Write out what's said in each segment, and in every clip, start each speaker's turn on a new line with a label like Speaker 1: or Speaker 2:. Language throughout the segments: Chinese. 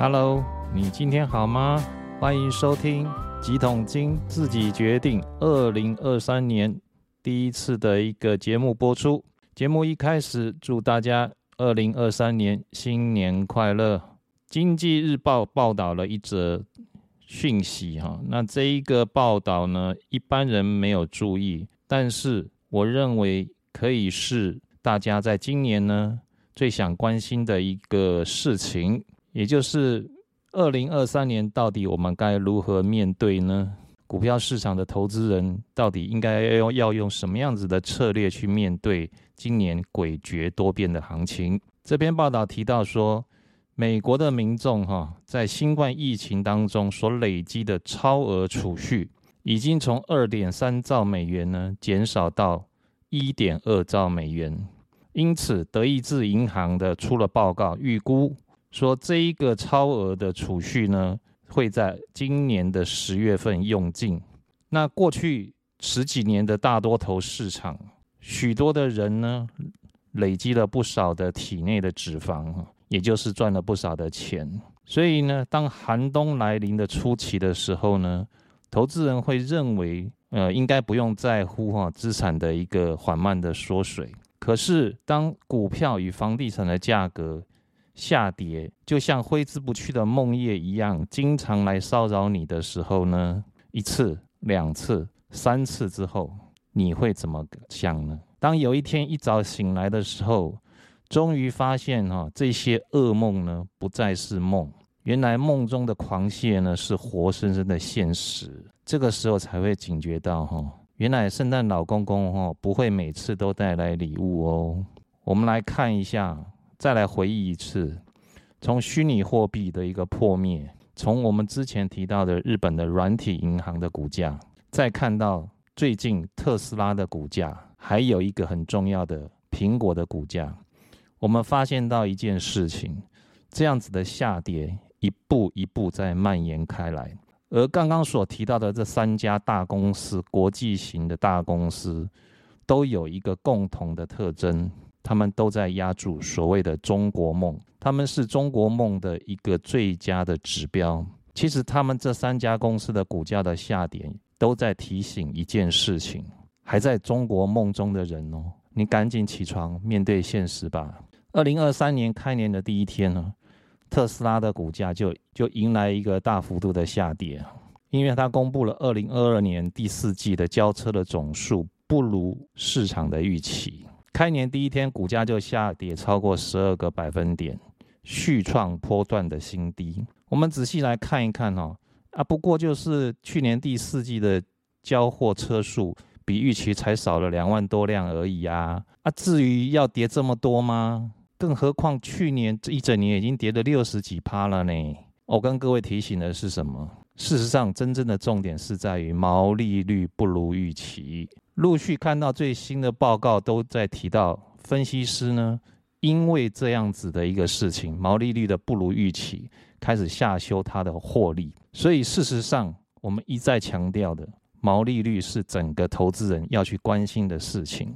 Speaker 1: Hello，你今天好吗？欢迎收听《几桶金自己决定》二零二三年第一次的一个节目播出。节目一开始，祝大家二零二三年新年快乐。经济日报报道了一则讯息，哈，那这一个报道呢，一般人没有注意，但是我认为可以是大家在今年呢最想关心的一个事情，也就是。二零二三年到底我们该如何面对呢？股票市场的投资人到底应该要用什么样子的策略去面对今年诡谲多变的行情？这篇报道提到说，美国的民众哈在新冠疫情当中所累积的超额储蓄，已经从二点三兆美元呢减少到一点二兆美元。因此，德意志银行的出了报告，预估。说这一个超额的储蓄呢，会在今年的十月份用尽。那过去十几年的大多头市场，许多的人呢，累积了不少的体内的脂肪，也就是赚了不少的钱。所以呢，当寒冬来临的初期的时候呢，投资人会认为，呃，应该不用在乎哈资产的一个缓慢的缩水。可是当股票与房地产的价格，下跌就像挥之不去的梦魇一样，经常来骚扰你的时候呢，一次、两次、三次之后，你会怎么想呢？当有一天一早醒来的时候，终于发现哈，这些噩梦呢不再是梦，原来梦中的狂泻呢是活生生的现实。这个时候才会警觉到哈，原来圣诞老公公哈不会每次都带来礼物哦。我们来看一下。再来回忆一次，从虚拟货币的一个破灭，从我们之前提到的日本的软体银行的股价，再看到最近特斯拉的股价，还有一个很重要的苹果的股价，我们发现到一件事情，这样子的下跌一步一步在蔓延开来，而刚刚所提到的这三家大公司，国际型的大公司，都有一个共同的特征。他们都在压住所谓的中国梦，他们是中国梦的一个最佳的指标。其实，他们这三家公司的股价的下跌，都在提醒一件事情：还在中国梦中的人哦，你赶紧起床，面对现实吧。二零二三年开年的第一天呢，特斯拉的股价就就迎来一个大幅度的下跌，因为它公布了二零二二年第四季的交车的总数不如市场的预期。开年第一天，股价就下跌超过十二个百分点，续创波段的新低。我们仔细来看一看哦，啊，不过就是去年第四季的交货车数比预期才少了两万多辆而已啊，啊，至于要跌这么多吗？更何况去年这一整年已经跌了六十几趴了呢。我跟各位提醒的是什么？事实上，真正的重点是在于毛利率不如预期。陆续看到最新的报告，都在提到分析师呢，因为这样子的一个事情，毛利率的不如预期，开始下修它的获利。所以事实上，我们一再强调的，毛利率是整个投资人要去关心的事情。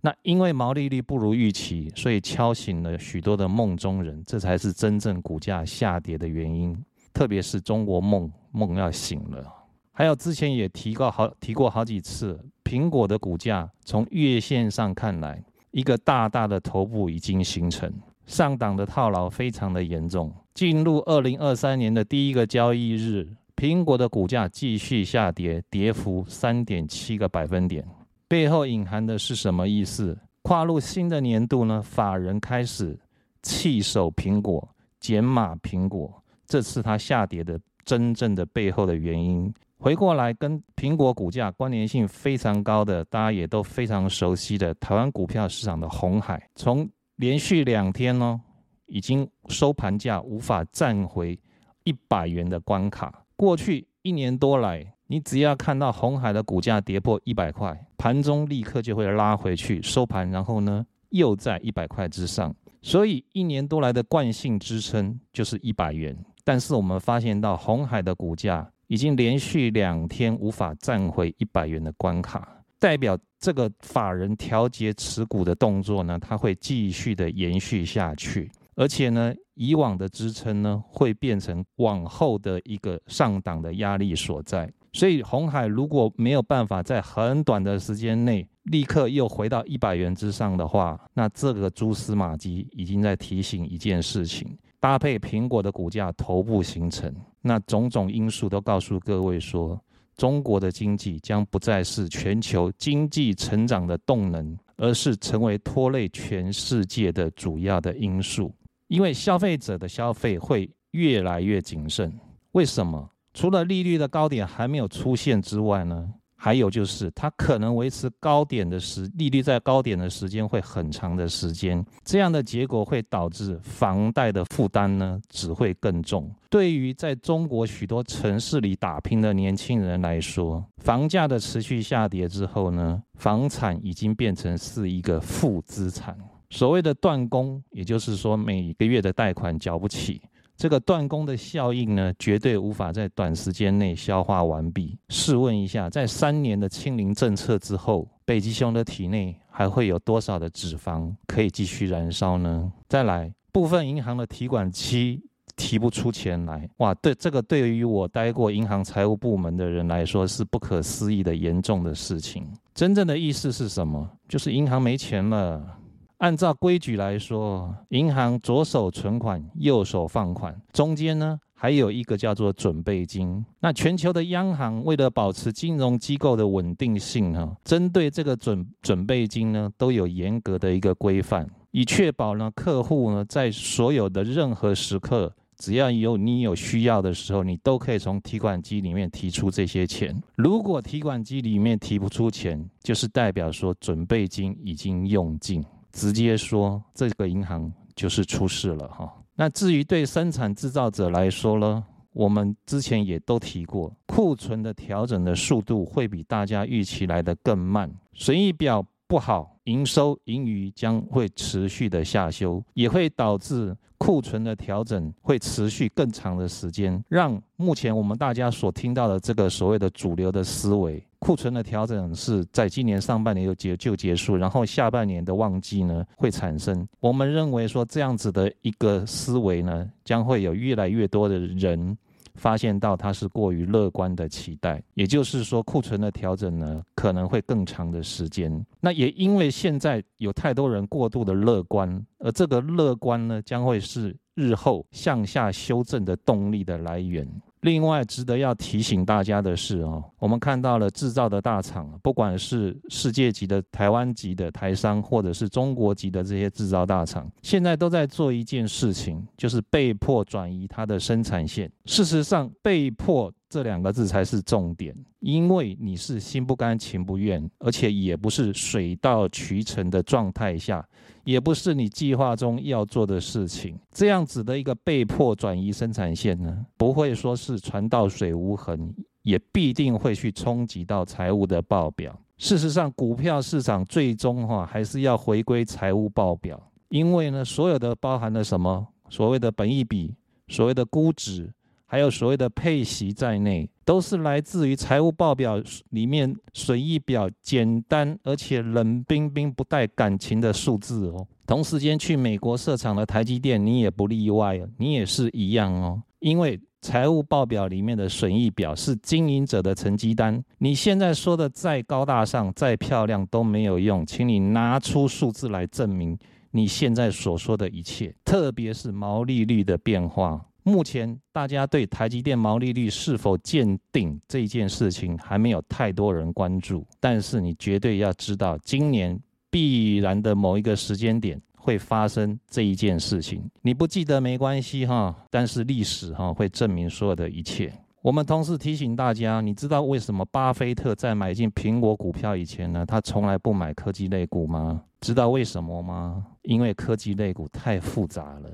Speaker 1: 那因为毛利率不如预期，所以敲醒了许多的梦中人，这才是真正股价下跌的原因。特别是中国梦梦要醒了，还有之前也提过好提过好几次。苹果的股价从月线上看来，一个大大的头部已经形成，上档的套牢非常的严重。进入二零二三年的第一个交易日，苹果的股价继续下跌，跌幅三点七个百分点。背后隐含的是什么意思？跨入新的年度呢？法人开始弃守苹果，减码苹果，这是它下跌的真正的背后的原因。回过来，跟苹果股价关联性非常高的，大家也都非常熟悉的台湾股票市场的红海，从连续两天呢，已经收盘价无法站回一百元的关卡。过去一年多来，你只要看到红海的股价跌破一百块，盘中立刻就会拉回去收盘，然后呢又在一百块之上。所以一年多来的惯性支撑就是一百元。但是我们发现到红海的股价。已经连续两天无法站回一百元的关卡，代表这个法人调节持股的动作呢，它会继续的延续下去。而且呢，以往的支撑呢，会变成往后的一个上档的压力所在。所以，红海如果没有办法在很短的时间内立刻又回到一百元之上的话，那这个蛛丝马迹已经在提醒一件事情：搭配苹果的股价头部形成，那种种因素都告诉各位说，中国的经济将不再是全球经济成长的动能，而是成为拖累全世界的主要的因素。因为消费者的消费会越来越谨慎，为什么？除了利率的高点还没有出现之外呢，还有就是它可能维持高点的时利率在高点的时间会很长的时间，这样的结果会导致房贷的负担呢只会更重。对于在中国许多城市里打拼的年轻人来说，房价的持续下跌之后呢，房产已经变成是一个负资产。所谓的断供，也就是说每个月的贷款缴不起。这个断供的效应呢，绝对无法在短时间内消化完毕。试问一下，在三年的清零政策之后，北极熊的体内还会有多少的脂肪可以继续燃烧呢？再来，部分银行的提款期提不出钱来，哇，对这个对于我待过银行财务部门的人来说是不可思议的严重的事情。真正的意思是什么？就是银行没钱了。按照规矩来说，银行左手存款，右手放款，中间呢还有一个叫做准备金。那全球的央行为了保持金融机构的稳定性，哈，针对这个准准备金呢，都有严格的一个规范，以确保呢客户呢在所有的任何时刻，只要有你有需要的时候，你都可以从提款机里面提出这些钱。如果提款机里面提不出钱，就是代表说准备金已经用尽。直接说，这个银行就是出事了哈。那至于对生产制造者来说呢，我们之前也都提过，库存的调整的速度会比大家预期来的更慢，损益表不好，营收盈余将会持续的下修，也会导致。库存的调整会持续更长的时间，让目前我们大家所听到的这个所谓的主流的思维，库存的调整是在今年上半年就结就结束，然后下半年的旺季呢会产生。我们认为说这样子的一个思维呢，将会有越来越多的人。发现到它是过于乐观的期待，也就是说库存的调整呢可能会更长的时间。那也因为现在有太多人过度的乐观，而这个乐观呢将会是日后向下修正的动力的来源。另外，值得要提醒大家的是哦，我们看到了制造的大厂，不管是世界级的、台湾级的台商，或者是中国级的这些制造大厂，现在都在做一件事情，就是被迫转移它的生产线。事实上，被迫。这两个字才是重点，因为你是心不甘情不愿，而且也不是水到渠成的状态下，也不是你计划中要做的事情。这样子的一个被迫转移生产线呢，不会说是船到水无痕，也必定会去冲击到财务的报表。事实上，股票市场最终哈还是要回归财务报表，因为呢，所有的包含了什么所谓的本益比，所谓的估值。还有所谓的配息在内，都是来自于财务报表里面损益表简单而且冷冰冰不带感情的数字哦。同时间去美国设厂的台积电，你也不例外哦，你也是一样哦。因为财务报表里面的损益表是经营者的成绩单，你现在说的再高大上、再漂亮都没有用，请你拿出数字来证明你现在所说的一切，特别是毛利率的变化。目前大家对台积电毛利率是否见顶这件事情还没有太多人关注，但是你绝对要知道，今年必然的某一个时间点会发生这一件事情。你不记得没关系哈，但是历史哈会证明所有的一切。我们同时提醒大家，你知道为什么巴菲特在买进苹果股票以前呢，他从来不买科技类股吗？知道为什么吗？因为科技类股太复杂了。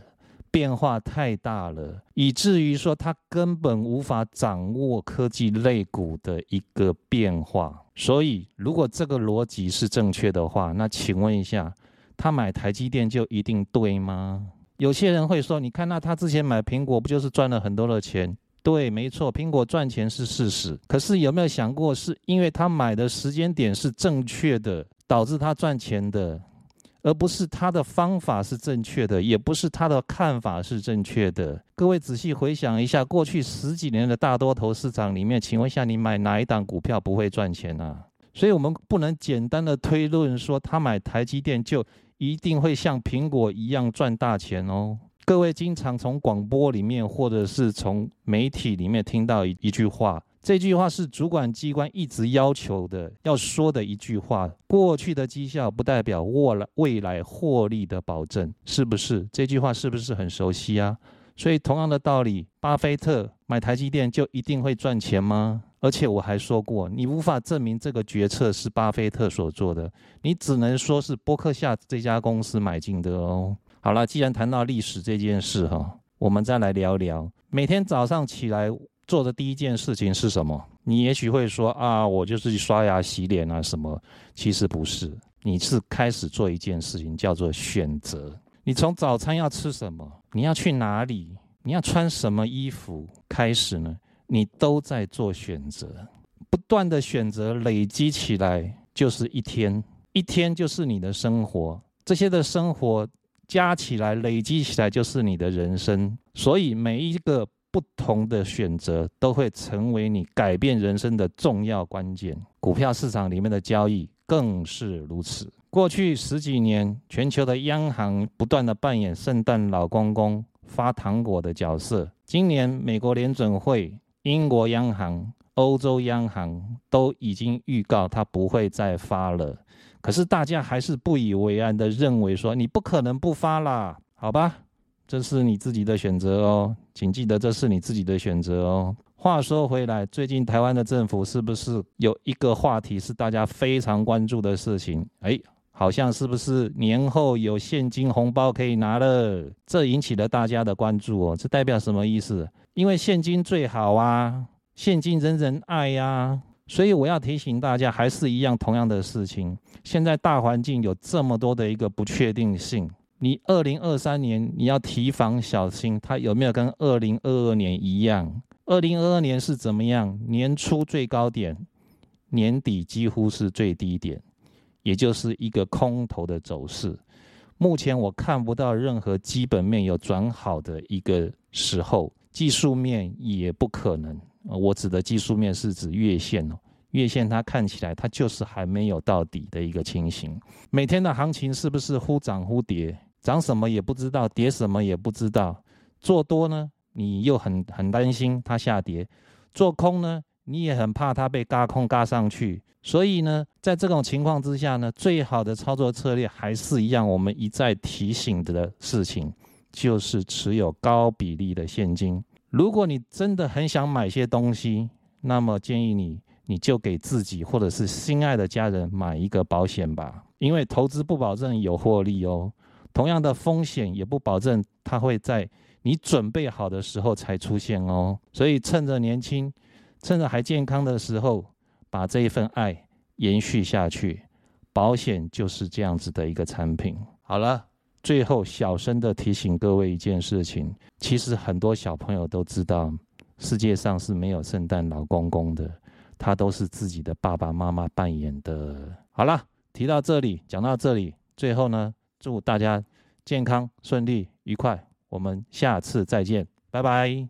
Speaker 1: 变化太大了，以至于说他根本无法掌握科技类股的一个变化。所以，如果这个逻辑是正确的话，那请问一下，他买台积电就一定对吗？有些人会说，你看那他之前买苹果不就是赚了很多的钱？对，没错，苹果赚钱是事实。可是有没有想过，是因为他买的时间点是正确的，导致他赚钱的？而不是他的方法是正确的，也不是他的看法是正确的。各位仔细回想一下，过去十几年的大多头市场里面，请问一下，你买哪一档股票不会赚钱啊？所以，我们不能简单的推论说，他买台积电就一定会像苹果一样赚大钱哦。各位经常从广播里面或者是从媒体里面听到一一句话，这句话是主管机关一直要求的，要说的一句话。过去的绩效不代表未来未来获利的保证，是不是？这句话是不是很熟悉啊？所以同样的道理，巴菲特买台积电就一定会赚钱吗？而且我还说过，你无法证明这个决策是巴菲特所做的，你只能说是伯克夏这家公司买进的哦。好了，既然谈到历史这件事哈，我们再来聊聊每天早上起来做的第一件事情是什么？你也许会说啊，我就是去刷牙洗脸啊什么。其实不是，你是开始做一件事情，叫做选择。你从早餐要吃什么，你要去哪里，你要穿什么衣服开始呢？你都在做选择，不断的选择累积起来就是一天，一天就是你的生活，这些的生活。加起来、累积起来就是你的人生，所以每一个不同的选择都会成为你改变人生的重要关键。股票市场里面的交易更是如此。过去十几年，全球的央行不断的扮演圣诞老公公发糖果的角色。今年，美国联准会、英国央行、欧洲央行都已经预告，它不会再发了。可是大家还是不以为然的认为说你不可能不发啦，好吧，这是你自己的选择哦，请记得这是你自己的选择哦。话说回来，最近台湾的政府是不是有一个话题是大家非常关注的事情？哎，好像是不是年后有现金红包可以拿了？这引起了大家的关注哦。这代表什么意思？因为现金最好啊，现金人人爱呀。所以我要提醒大家，还是一样同样的事情。现在大环境有这么多的一个不确定性，你二零二三年你要提防小心，它有没有跟二零二二年一样？二零二二年是怎么样？年初最高点，年底几乎是最低点，也就是一个空头的走势。目前我看不到任何基本面有转好的一个时候，技术面也不可能。我指的技术面是指月线哦，月线它看起来它就是还没有到底的一个情形。每天的行情是不是忽涨忽跌，涨什么也不知道，跌什么也不知道。做多呢，你又很很担心它下跌；做空呢，你也很怕它被嘎空嘎上去。所以呢，在这种情况之下呢，最好的操作策略还是一样，我们一再提醒的事情，就是持有高比例的现金。如果你真的很想买些东西，那么建议你，你就给自己或者是心爱的家人买一个保险吧。因为投资不保证有获利哦，同样的风险也不保证它会在你准备好的时候才出现哦。所以趁着年轻，趁着还健康的时候，把这一份爱延续下去。保险就是这样子的一个产品。好了。最后，小声的提醒各位一件事情：其实很多小朋友都知道，世界上是没有圣诞老公公的，他都是自己的爸爸妈妈扮演的。好了，提到这里，讲到这里，最后呢，祝大家健康、顺利、愉快。我们下次再见，拜拜。